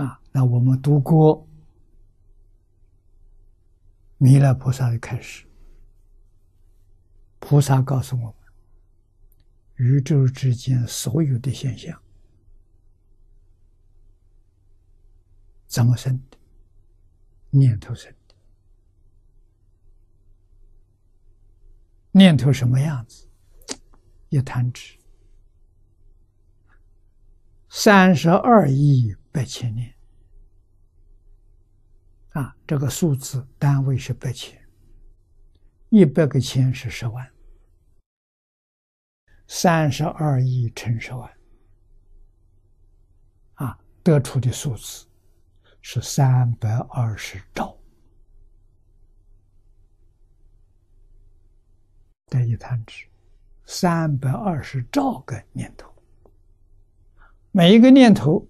啊，那我们读过弥勒菩萨的开始，菩萨告诉我们，宇宙之间所有的现象怎么生的？念头生的。念头什么样子？一弹指，三十二亿百千年。啊，这个数字单位是百千，一百个千是十万，三十二亿乘十万，啊，得出的数字是三百二十兆。这一弹指，三百二十兆个念头，每一个念头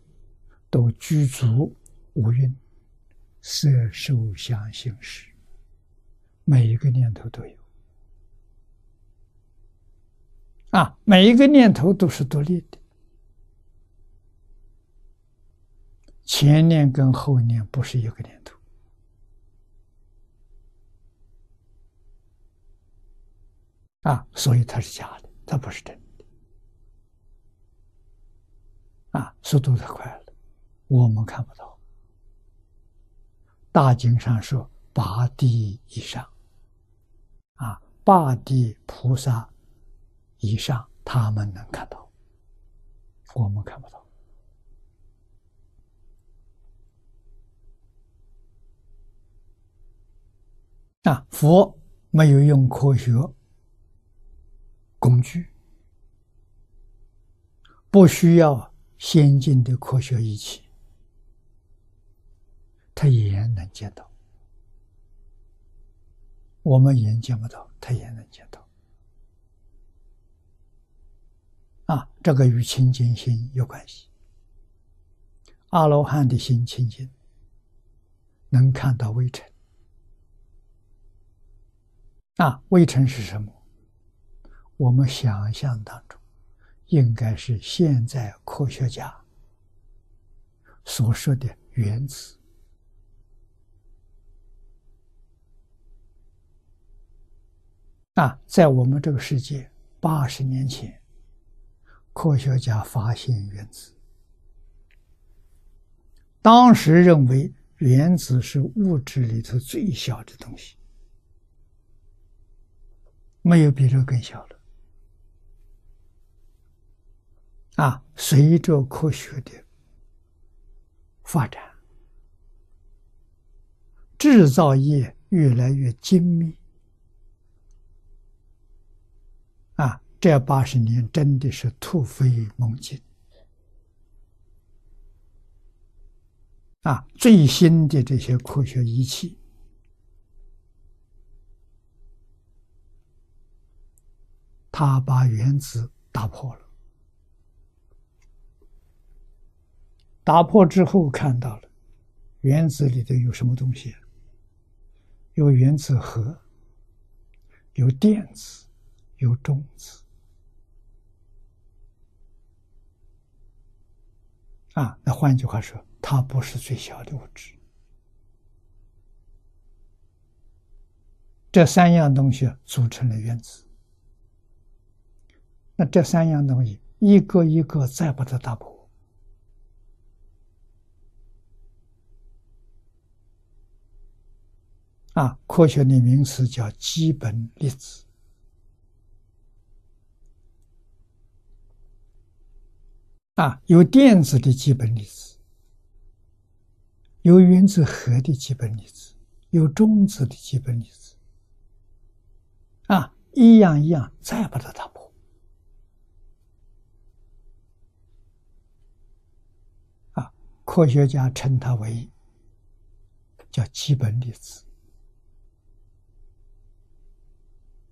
都具足五蕴。色受想行识，每一个念头都有。啊，每一个念头都是独立的，前念跟后念不是一个念头。啊，所以它是假的，它不是真的。啊，速度太快了，我们看不到。大经上说八地以上，啊，八地菩萨以上，他们能看到，我们看不到。啊，佛没有用科学工具，不需要先进的科学仪器。他也能见到，我们眼见不到，他也能见到。啊，这个与清净心有关系。阿罗汉的心清净，能看到微尘。啊，微尘是什么？我们想象当中，应该是现在科学家所说的原子。啊，在我们这个世界，八十年前，科学家发现原子。当时认为原子是物质里头最小的东西，没有比这更小的。啊，随着科学的发展，制造业越来越精密。这八十年真的是突飞猛进啊！最新的这些科学仪器，他把原子打破了。打破之后看到了原子里头有什么东西？有原子核，有电子，有中子。啊，那换句话说，它不是最小的物质。这三样东西组成了原子。那这三样东西一个一个再把它打破。啊，科学的名词叫基本粒子。啊，有电子的基本粒子，有原子核的基本粒子，有中子的基本粒子。啊，一样一样，再把它打破。啊，科学家称它为叫基本粒子。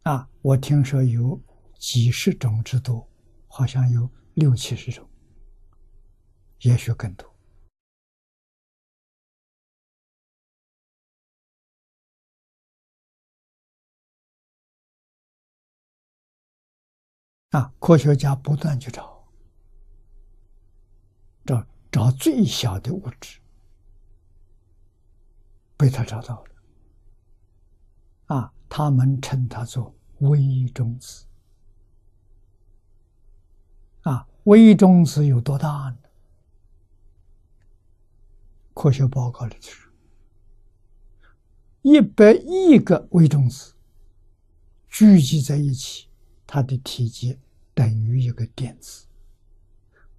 啊，我听说有几十种之多，好像有六七十种。也许更多啊！科学家不断去找，找找最小的物质，被他找到了。啊，他们称他做微中子。啊，微中子有多大呢？科学报告里头说，一百亿个微中子聚集在一起，它的体积等于一个电子。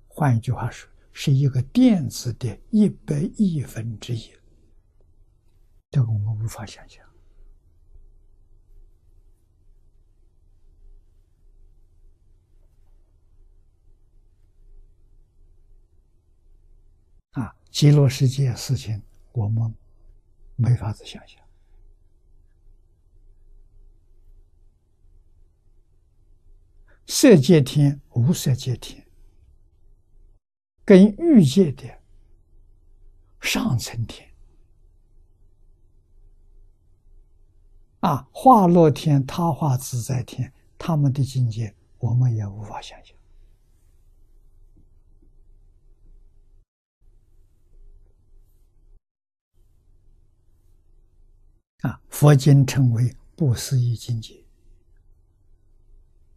换一句话说，是一个电子的一百亿分之一。这个我们无法想象。极乐世界事情，我们没法子想象。色界天、无色界天，跟欲界的上层天，啊，化乐天、他化自在天，他们的境界，我们也无法想象。啊，佛经称为不思议境界。